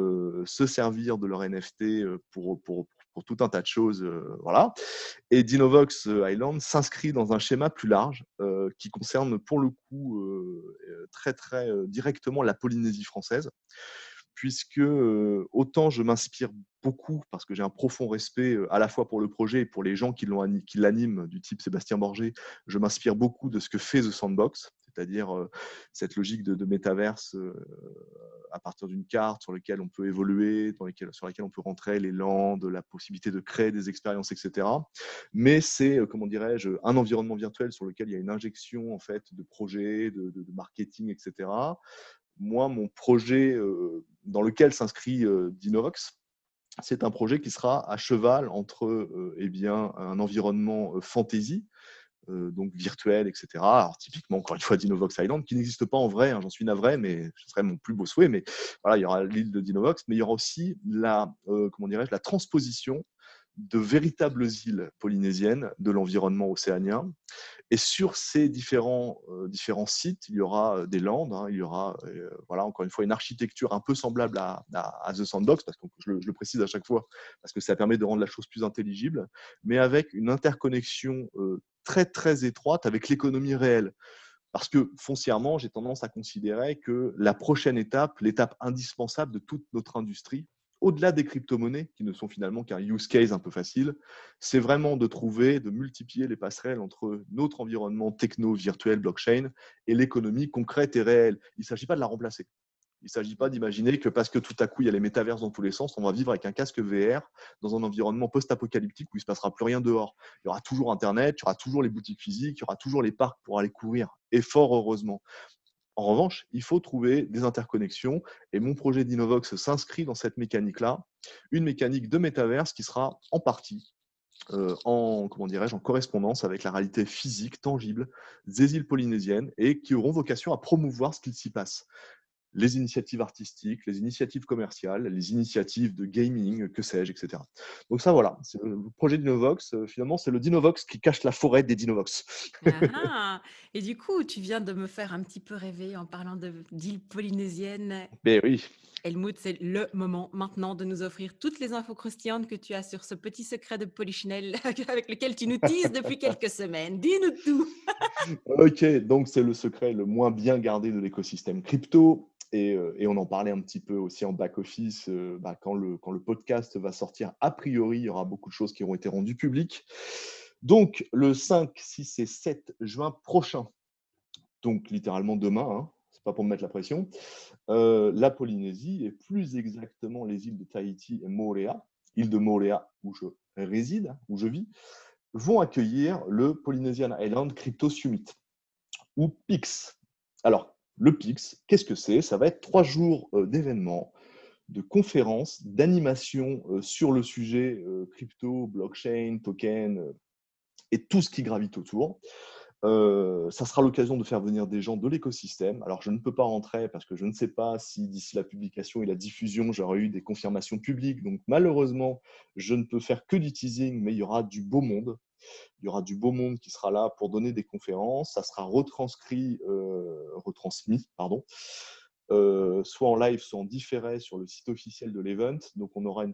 se servir de leur NFT pour, pour tout un tas de choses. Euh, voilà. Et Dinovox euh, Island s'inscrit dans un schéma plus large euh, qui concerne pour le coup très très directement la Polynésie française puisque autant je m'inspire beaucoup parce que j'ai un profond respect à la fois pour le projet et pour les gens qui l'animent, du type Sébastien Borgé, je m'inspire beaucoup de ce que fait The Sandbox, c'est-à-dire cette logique de, de métaverse à partir d'une carte sur laquelle on peut évoluer, sur laquelle on peut rentrer les landes, la possibilité de créer des expériences, etc. Mais c'est, comment dirais-je, un environnement virtuel sur lequel il y a une injection en fait de projets, de, marketing, etc. Moi, mon projet dans lequel s'inscrit Dinovox, c'est un projet qui sera à cheval entre eh bien, un environnement fantasy, euh, donc virtuel, etc. Typiquement, encore une fois, Dinovox Island, qui n'existe pas en vrai, hein, j'en suis navré, mais ce serait mon plus beau souhait. Mais voilà, il y aura l'île de Dinovox, mais il y aura aussi la, euh, comment dirais-je, la transposition de véritables îles polynésiennes de l'environnement océanien. Et sur ces différents, euh, différents sites, il y aura des landes, hein, il y aura, voilà, encore une fois, une architecture un peu semblable à, à, The Sandbox, parce que je le, je le, précise à chaque fois, parce que ça permet de rendre la chose plus intelligible, mais avec une interconnexion très très étroite avec l'économie réelle. Parce que foncièrement, j'ai tendance à considérer que la prochaine étape, l'étape indispensable de toute notre industrie, au-delà des crypto-monnaies, qui ne sont finalement qu'un use case un peu facile, c'est vraiment de trouver, de multiplier les passerelles entre notre environnement techno, virtuel, blockchain et l'économie concrète et réelle. Il ne s'agit pas de la remplacer. Il ne s'agit pas d'imaginer que parce que tout à coup il y a les métaverses dans tous les sens, on va vivre avec un casque VR dans un environnement post-apocalyptique où il ne se passera plus rien dehors. Il y aura toujours Internet, il y aura toujours les boutiques physiques, il y aura toujours les parcs pour aller courir. Et fort heureusement. En revanche, il faut trouver des interconnexions et mon projet d'Innovox s'inscrit dans cette mécanique-là, une mécanique de métaverse qui sera en partie euh, en, comment en correspondance avec la réalité physique, tangible des îles polynésiennes et qui auront vocation à promouvoir ce qu'il s'y passe les initiatives artistiques, les initiatives commerciales, les initiatives de gaming, que sais-je, etc. Donc ça, voilà, c'est le projet Dinovox. Euh, finalement, c'est le Dinovox qui cache la forêt des Dinovox. Ah. et du coup, tu viens de me faire un petit peu rêver en parlant d'îles polynésiennes. Mais oui. Helmut, c'est le moment maintenant de nous offrir toutes les infos croustillantes que tu as sur ce petit secret de Polichinelle avec lequel tu nous tises depuis quelques semaines. Dis-nous tout. ok, donc c'est le secret le moins bien gardé de l'écosystème crypto. Euh, et, on en parlait un petit peu aussi en back-office. Euh, bah, quand, le, quand le podcast va sortir, a priori, il y aura beaucoup de choses qui auront été rendues publiques. Donc, le 5, 6 et 7 juin prochain, donc littéralement demain, hein, pas pour me mettre la pression, euh, la Polynésie, et plus exactement les îles de Tahiti et Moorea, île de Moorea où je réside, où je vis, vont accueillir le Polynesian Island Crypto Summit, ou PIX. Alors, le PIX, qu'est-ce que c'est? Ça va être trois jours euh, d'événements, de conférences, d'animations euh, sur le sujet crypto, blockchain, token et tout ce qui gravite autour. Ça sera l'occasion de faire venir des gens de l'écosystème. Alors, je ne peux pas rentrer parce que je ne sais pas si d'ici la publication et la diffusion, j'aurai eu des confirmations publiques. Donc, malheureusement, je ne peux faire que du teasing, mais il y aura du beau monde. Il y aura du beau monde qui sera là pour donner des conférences. Ça sera retranscrit, euh, retransmis, pardon, euh, soit en live, soit en différé sur le site officiel de l'event. Donc, on aura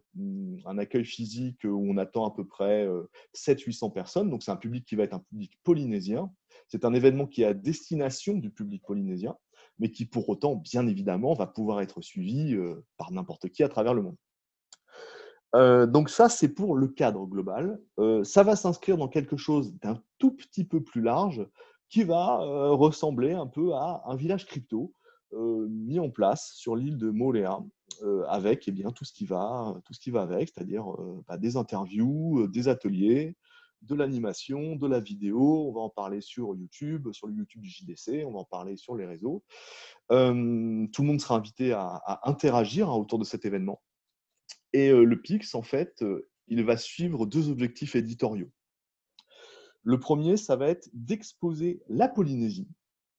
un accueil physique où on attend à peu près 700-800 euh, personnes. Donc, c'est un public qui va être un public polynésien. C'est un événement qui est à destination du public polynésien, mais qui pour autant, bien évidemment, va pouvoir être suivi par n'importe qui à travers le monde. Euh, donc ça, c'est pour le cadre global. Euh, ça va s'inscrire dans quelque chose d'un tout petit peu plus large qui va euh, ressembler un peu à un village crypto mis en place sur l'île de Moléa avec eh bien, tout, ce qui va, tout ce qui va avec, c'est-à-dire bah, des interviews, des ateliers, de l'animation, de la vidéo. On va en parler sur YouTube, sur le YouTube du JDC, on va en parler sur les réseaux. tout le monde sera invité à, interagir hein, autour de cet événement. Et le PIX, en fait, il va suivre deux objectifs éditoriaux. Le premier, ça va être d'exposer la Polynésie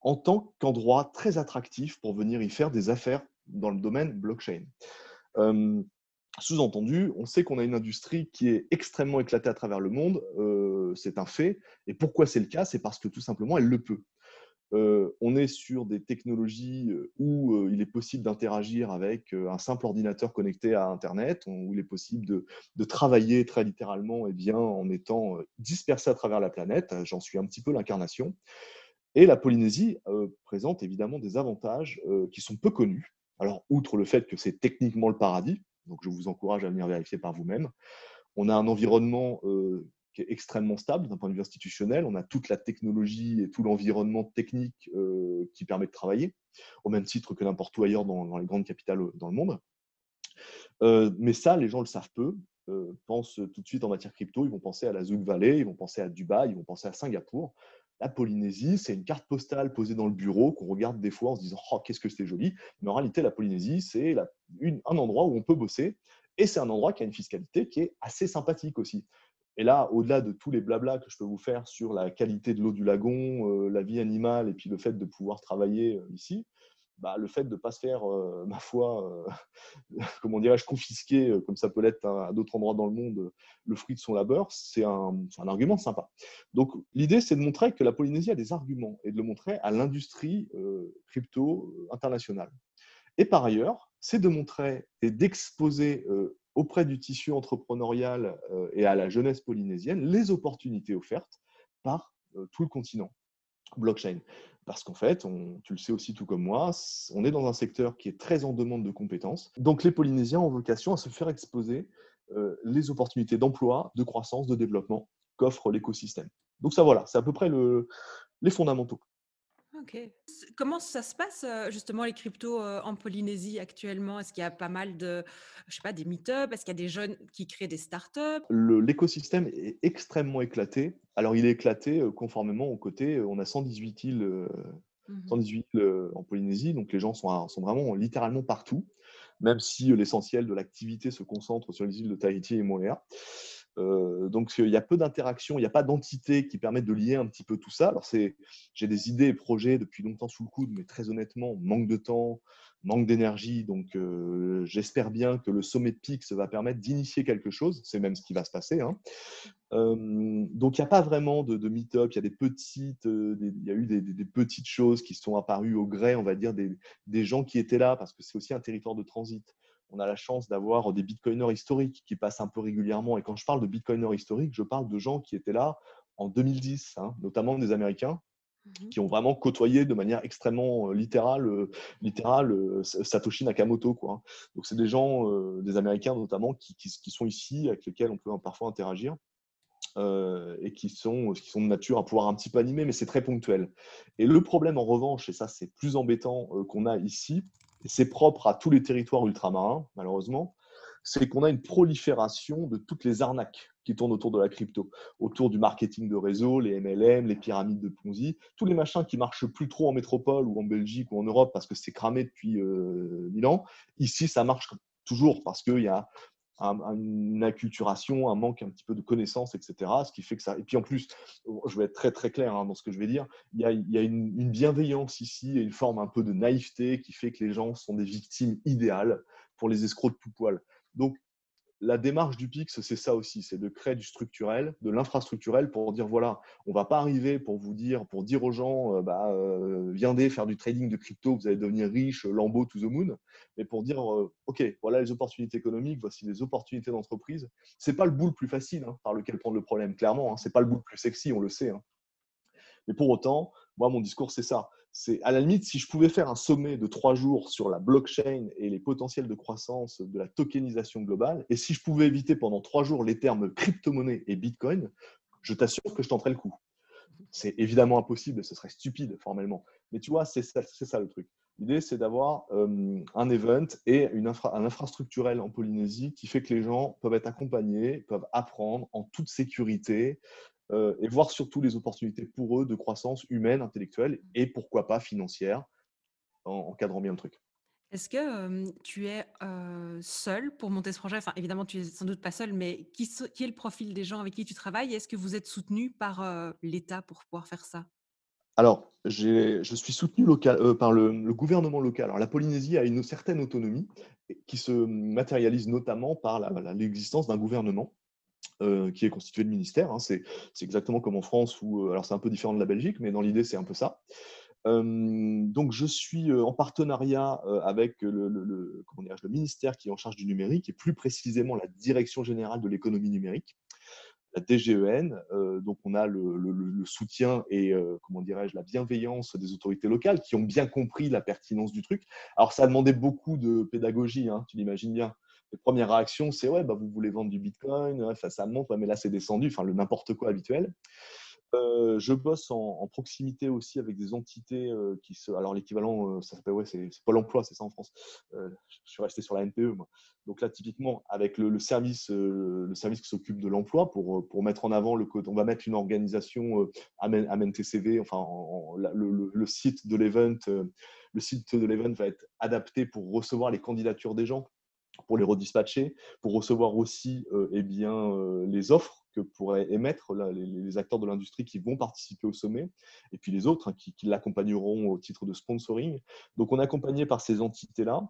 en tant qu'endroit très attractif pour venir y faire des affaires dans le domaine blockchain. Sous-entendu, on sait qu'on a une industrie qui est extrêmement éclatée à travers le monde, c'est un fait. Et pourquoi c'est le cas? C'est parce que tout simplement, elle le peut. Euh, on est sur des technologies euh, où euh, il est possible d'interagir avec un simple ordinateur connecté à Internet, où il est possible de, travailler très littéralement et eh bien, en étant dispersé à travers la planète. J'en suis un petit peu l'incarnation. Et la Polynésie présente évidemment des avantages qui sont peu connus. Alors, outre le fait que c'est techniquement le paradis, donc je vous encourage à venir vérifier par vous-même, on a un environnement qui est extrêmement stable d'un point de vue institutionnel. On a toute la technologie et tout l'environnement technique euh, qui permet de travailler, au même titre que n'importe où ailleurs dans, les grandes capitales euh, dans le monde. Euh, mais ça, les gens le savent peu. pensent tout de suite en matière crypto, ils vont penser à la Zouk Valley, ils vont penser à Dubaï, ils vont penser à Singapour. La Polynésie, c'est une carte postale posée dans le bureau qu'on regarde des fois en se disant oh, qu'est-ce que c'est joli. Mais en réalité, la Polynésie, c'est un endroit où on peut bosser et c'est un endroit qui a une fiscalité qui est assez sympathique aussi. Et là, au-delà de tous les blablas que je peux vous faire sur la qualité de l'eau du lagon, euh, la vie animale et puis le fait de pouvoir travailler euh, ici, bah, le fait de ne pas se faire, euh, ma foi, comment dirais-je, confisquer, comme ça peut l'être à d'autres endroits dans le monde, le fruit de son labeur, c'est un, argument sympa. Donc l'idée, c'est de montrer que la Polynésie a des arguments et de le montrer à l'industrie crypto internationale. Et par ailleurs, c'est de montrer et d'exposer auprès du tissu entrepreneurial euh, et à la jeunesse polynésienne les opportunités offertes par euh, tout le continent blockchain. Parce qu'en fait, tu le sais aussi tout comme moi, on est dans un secteur qui est très en demande de compétences. Donc les Polynésiens ont vocation à se faire exposer euh, les opportunités d'emploi, de croissance, de développement qu'offre l'écosystème. Donc ça voilà, c'est à peu près le, les fondamentaux. OK. Comment ça se passe, justement les cryptos, en Polynésie actuellement? Est-ce qu'il y a pas mal de je sais pas, des meet-up? Est-ce qu'il y a des jeunes qui créent des startups? L'écosystème est extrêmement éclaté. Alors il est éclaté, conformément au côté, on a 118 îles, Mmh 118 îles, heu, en Polynésie, donc les gens sont sont vraiment littéralement partout, même si, l'essentiel de l'activité se concentre sur les îles de Tahiti et Moorea. Heu, donc il y a peu d'interactions, il y a pas d'entités qui permettent de lier un petit peu tout ça. Alors j'ai des idées et projets depuis longtemps sous le coude, mais très honnêtement, manque de temps, manque d'énergie. Donc heu, j'espère bien que le sommet de Pix va permettre d'initier quelque chose. C'est même ce qui va se passer, hein. Hem, donc il y a pas vraiment de meet-up. Il y a des petites, y a eu des des petites choses qui sont apparues au gré, on va dire, des gens qui étaient là, parce que c'est aussi un territoire de transit on a la chance d'avoir des bitcoiners historiques qui passent un peu régulièrement. Et quand je parle de bitcoiners historiques, je parle de gens qui étaient là en 2010, hein, notamment des Américains, Mmh qui ont vraiment côtoyé de manière extrêmement euh, littérale, euh, littérale euh, Satoshi Nakamoto. Quoi. Hein. Donc, c'est des gens, des Américains notamment, qui, qui, qui, sont ici, avec lesquels on peut parfois interagir. et qui sont, qui sont de nature à pouvoir un petit peu animer, mais c'est très ponctuel. Et le problème, en revanche, et ça c'est plus embêtant qu'on a ici, c'est propre à tous les territoires ultramarins, malheureusement, c'est qu'on a une prolifération de toutes les arnaques qui tournent autour de la crypto, autour du marketing de réseau, les MLM, les pyramides de Ponzi, tous les machins qui marchent plus trop en métropole ou en Belgique ou en Europe parce que c'est cramé depuis euh, mille ans. Ici, ça marche toujours parce qu'il y a une acculturation, un manque un petit peu de connaissances, etc. Ce qui fait que ça. Et puis en plus, je vais être très très clair hein, dans ce que je vais dire. Il y a, une, bienveillance ici et une forme un peu de naïveté qui fait que les gens sont des victimes idéales pour les escrocs de tout poil. La démarche du PIX, c'est ça aussi, c'est de créer du structurel, de l'infrastructurel pour dire voilà, on va pas arriver pour vous dire, pour dire aux gens, euh, bah, euh, viendez faire du trading de crypto, vous allez devenir riche, lambeau to the moon, mais pour dire euh, ok, voilà les opportunités économiques, voici les opportunités d'entreprise. C'est pas le bout le plus facile hein, par lequel prendre le problème, clairement, hein, c'est pas le bout le plus sexy, on le sait. Hein. Mais pour autant, moi, mon discours, c'est ça. C'est à la limite, si je pouvais faire un sommet de trois jours sur la blockchain et les potentiels de croissance de la tokenisation globale, et si je pouvais éviter pendant trois jours les termes crypto-monnaie et bitcoin, je t'assure que je tenterais le coup. C'est évidemment impossible, ce serait stupide formellement. Mais tu vois, c'est ça, le truc. L'idée, c'est d'avoir euh, un event et une un infrastructurel en Polynésie qui fait que les gens peuvent être accompagnés, peuvent apprendre en toute sécurité, euh, et voir surtout les opportunités pour eux de croissance humaine, intellectuelle et pourquoi pas financière, en encadrant bien le truc. Est-ce que tu es seul pour monter ce projet? Enfin, évidemment, tu es sans doute pas seul, mais qui, qui est le profil des gens avec qui tu travailles? Est-ce que vous êtes soutenu par l'État pour pouvoir faire ça? Alors, je suis soutenu local, euh, par le, gouvernement local. Alors, la Polynésie a une certaine autonomie qui se matérialise notamment par l'existence d'un gouvernement euh, qui est constitué de ministères. Hein. C'est exactement comme en France, où, euh, alors c'est un peu différent de la Belgique, mais dans l'idée, c'est un peu ça. donc, je suis euh, en partenariat avec le, le, comment le, ministère qui est en charge du numérique et plus précisément la Direction générale de l'économie numérique, la DGEN. donc, on a le, soutien et comment dirais-je la bienveillance des autorités locales qui ont bien compris la pertinence du truc. Alors, ça a demandé beaucoup de pédagogie, hein, tu l'imagines bien les premières réactions, c'est ouais, bah, vous voulez vendre du Bitcoin, ça monte, mais là c'est descendu, enfin le n'importe quoi habituel. Euh, je bosse en, proximité aussi avec des entités euh, qui se. Alors, l'équivalent, euh, ça s'appelle, ouais, c'est Pôle emploi, c'est ça en France. je suis resté sur la NPE, moi. Donc là, typiquement, avec le, service, qui s'occupe de l'emploi, pour, mettre en avant le code, on va mettre une organisation Amen, enfin, le, site de le site de l'event va être adapté pour recevoir les candidatures des gens pour les redispatcher, pour recevoir aussi euh, eh bien, euh, les offres que pourraient émettre les, acteurs de l'industrie qui vont participer au sommet, et puis les autres hein, qui, l'accompagneront au titre de sponsoring. Donc on est accompagné par ces entités-là,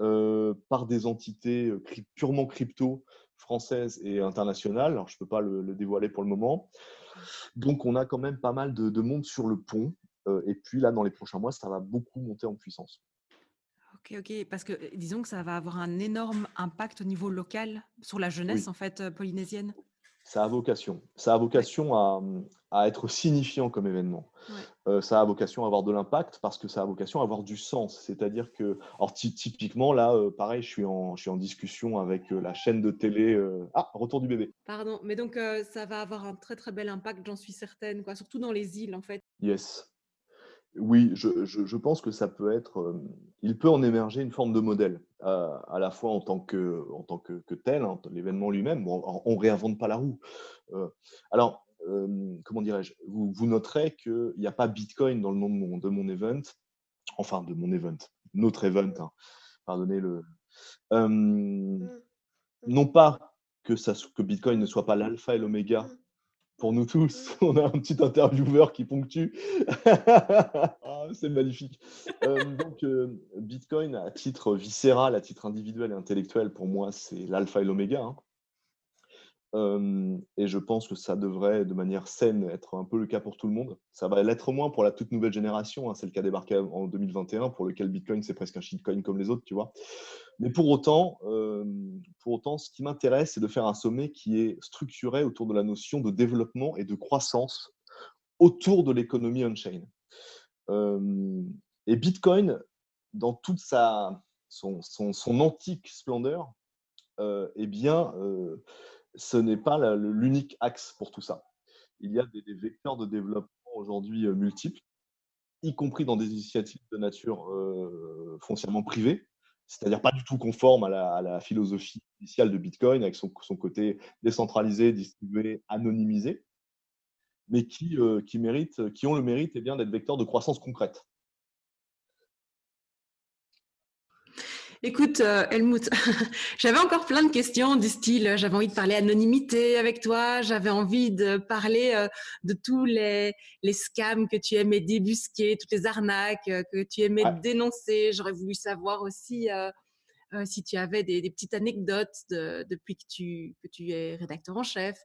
euh, par des entités purement crypto françaises et internationales. Alors je ne peux pas le, dévoiler pour le moment. Donc on a quand même pas mal de monde sur le pont. et puis là, dans les prochains mois, ça va beaucoup monter en puissance. OK, OK, parce que, disons que ça va avoir un énorme impact au niveau local sur la jeunesse, en fait, polynésienne? Ça a vocation. Ça a vocation à, à être signifiant comme événement. ça a vocation à avoir de l'impact parce que ça a vocation à avoir du sens. C'est-à-dire que, alors typiquement, là, pareil, je suis, en, je suis en discussion avec la chaîne de télé. Ah, retour du bébé. Pardon, mais donc ça va avoir un très très bel impact, j'en suis certaine, quoi, surtout dans les îles, en fait. Yes. Oui, je, pense que ça peut être, euh, il peut en émerger une forme de modèle, euh, à la fois en tant que, en tant que, tel, hein, l'événement lui-même. on ne réinvente pas la roue. Euh, alors, comment dirais-je? Vous, noterez qu'il n'y a pas Bitcoin dans le nom de mon, de mon event, enfin de mon event, notre event, hein, pardonnez-le. Mmh. non pas que, ça, que Bitcoin ne soit pas l'alpha et l'oméga mmh pour nous tous. On a un petit intervieweur qui ponctue. Ah, c'est magnifique. Euh, donc, euh, Bitcoin, à titre viscéral, à titre individuel et intellectuel, pour moi, c'est l'alpha et l'oméga. Hein et je pense que ça devrait, de manière saine, être un peu le cas pour tout le monde. Ça va l'être moins pour la toute nouvelle génération. Hein, c'est le cas débarqué en 2021, pour lequel Bitcoin, c'est presque un shitcoin comme les autres, tu vois. Mais pour autant, pour autant ce qui m'intéresse, c'est de faire un sommet qui est structuré autour de la notion de développement et de croissance autour de l'économie on-chain. et Bitcoin, dans toute sa, son, antique splendeur, eh bien, ce n'est pas l'unique axe pour tout ça. Il y a des, vecteurs de développement aujourd'hui euh, multiples, y compris dans des initiatives de nature euh, foncièrement privée, c'est-à-dire pas du tout conforme à la, philosophie initiale de Bitcoin, avec son, côté décentralisé, distribué, anonymisé, mais qui, euh, qui, ont le mérite eh d'être vecteurs de croissance concrète. Écoute, euh, Helmut, j'avais encore plein de questions du style, j'avais envie de parler anonymité avec toi, j'avais envie de parler euh, de tous les, les, scams que tu aimais débusquer, toutes les arnaques euh, que tu aimais dénoncer. J'aurais voulu savoir aussi si tu avais des, petites anecdotes depuis que tu, que tu es rédacteur en chef.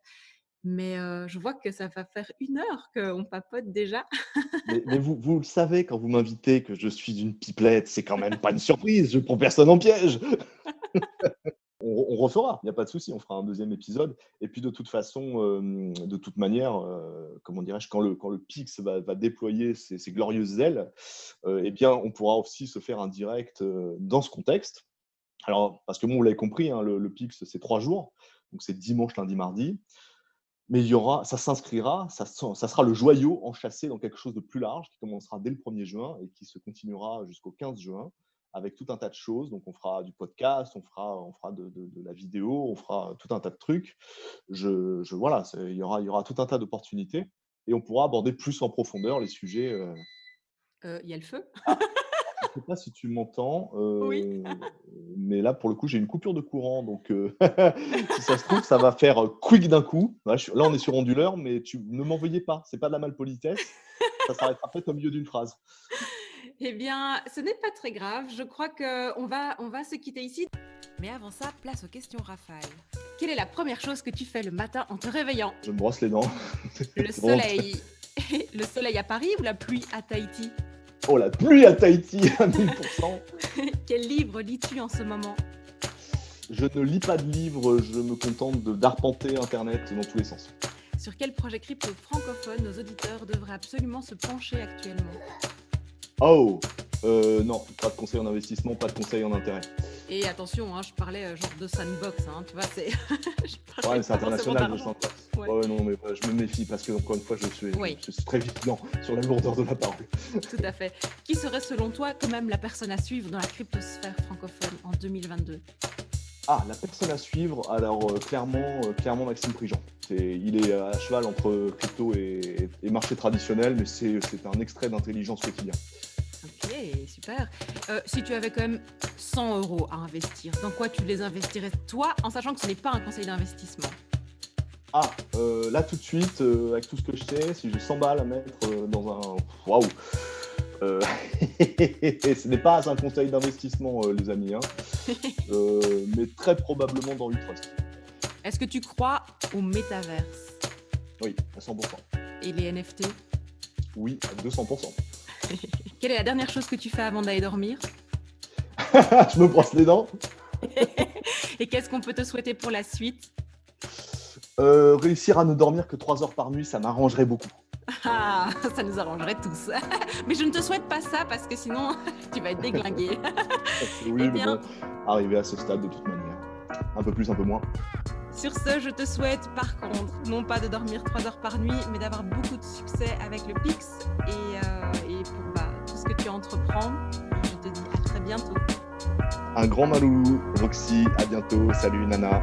Mais je vois que ça va faire une heure qu'on papote déjà. mais, vous, vous, le savez, quand vous m'invitez que je suis une pipelette, c'est quand même pas une surprise. Je prends personne en piège. on, refera, il n'y a pas de souci. On fera un deuxième épisode. Et puis de toute façon, de toute manière, comment dirais-je, quand le, quand le Pix va, va déployer ses, glorieuses ailes, eh bien, on pourra aussi se faire un direct dans ce contexte. Alors, parce que moi, vous l'avez compris, hein, le, le Pix, c'est trois jours. Donc, c'est dimanche, lundi, mardi mais il y aura, ça s'inscrira, ça, ça, sera le joyau enchâssé dans quelque chose de plus large qui commencera dès le 1er juin et qui se continuera jusqu'au 15 juin avec tout un tas de choses. Donc, on fera du podcast, on fera, on fera de, la vidéo, on fera tout un tas de trucs. Je, je voilà, il y, aura, il y aura tout un tas d'opportunités et on pourra aborder plus en profondeur les sujets. Euh euh, il y a le feu. Ah, je ne sais pas si tu m'entends, euh, mais là, pour le coup, j'ai une coupure de courant. Donc, euh, si ça se trouve, ça va faire euh, quick d'un coup. Là, on est sur onduleur, mais tu ne m'en veuillez pas. Ce n'est pas de la malpolitesse. Ça s'arrêtera peut-être au milieu d'une phrase. Eh bien, ce n'est pas très grave. Je crois qu'on va, on va se quitter ici. Mais avant ça, place aux questions Raphaël. Quelle est la première chose que tu fais le matin en te réveillant? Je me brosse les dents. Le soleil. le soleil à Paris ou la pluie à Tahiti? Oh, la pluie à Tahiti à 1000%. Quel livre lis-tu en ce moment? Je ne lis pas de livres, je me contente d'arpenter Internet dans tous les sens. Sur quel projet crypto francophone nos auditeurs devraient absolument se pencher actuellement? Oh euh, non, pas de conseil en investissement, pas de conseil en intérêt. Et attention, hein, je parlais euh, genre de sandbox, hein, tu vois, c'est. ouais, c'est international le sandbox. Ouais. non, mais je me méfie parce que, encore une fois, je suis, je suis très vigilant sur la lourdeur de la parole. Tout à fait. Qui serait, selon toi, quand même la personne à suivre dans la cryptosphère francophone en 2022 ah, la personne à suivre, alors euh, clairement, clairement Maxime Prigent. il est à cheval entre crypto et, et marché traditionnel, mais c'est un extrait d'intelligence quotidien. Ok, super. Euh, si tu avais quand même 100 euros à investir, dans quoi tu les investirais toi, en sachant que ce n'est pas un conseil d'investissement? Ah, euh, là tout de suite, euh, avec tout ce que je sais, si j'ai 100 balles à mettre dans un... Waouh ce n'est pas un conseil d'investissement, les amis, hein. mais très probablement dans l'e-trust. Est-ce que tu crois au métaverse? Oui, à 100%. Et les NFT Oui, à 200%. Quelle est la dernière chose que tu fais avant d'aller dormir Je me brosse les dents. Et qu'est-ce qu'on peut te souhaiter pour la suite euh, Réussir à ne dormir que 3 heures par nuit, ça m'arrangerait beaucoup. Ah, ça nous arrangerait tous. Mais je ne te souhaite pas ça parce que sinon, tu vas être déglingué. oui, eh bien... arriver à ce stade de toute manière. Un peu plus, un peu moins. Sur ce, je te souhaite par contre, non pas de dormir trois heures par nuit, mais d'avoir beaucoup de succès avec le PIX et, euh, pour bah, tu entreprends. Je te dis à très bientôt. Un grand malou, Roxy, à bientôt. Salut Nana.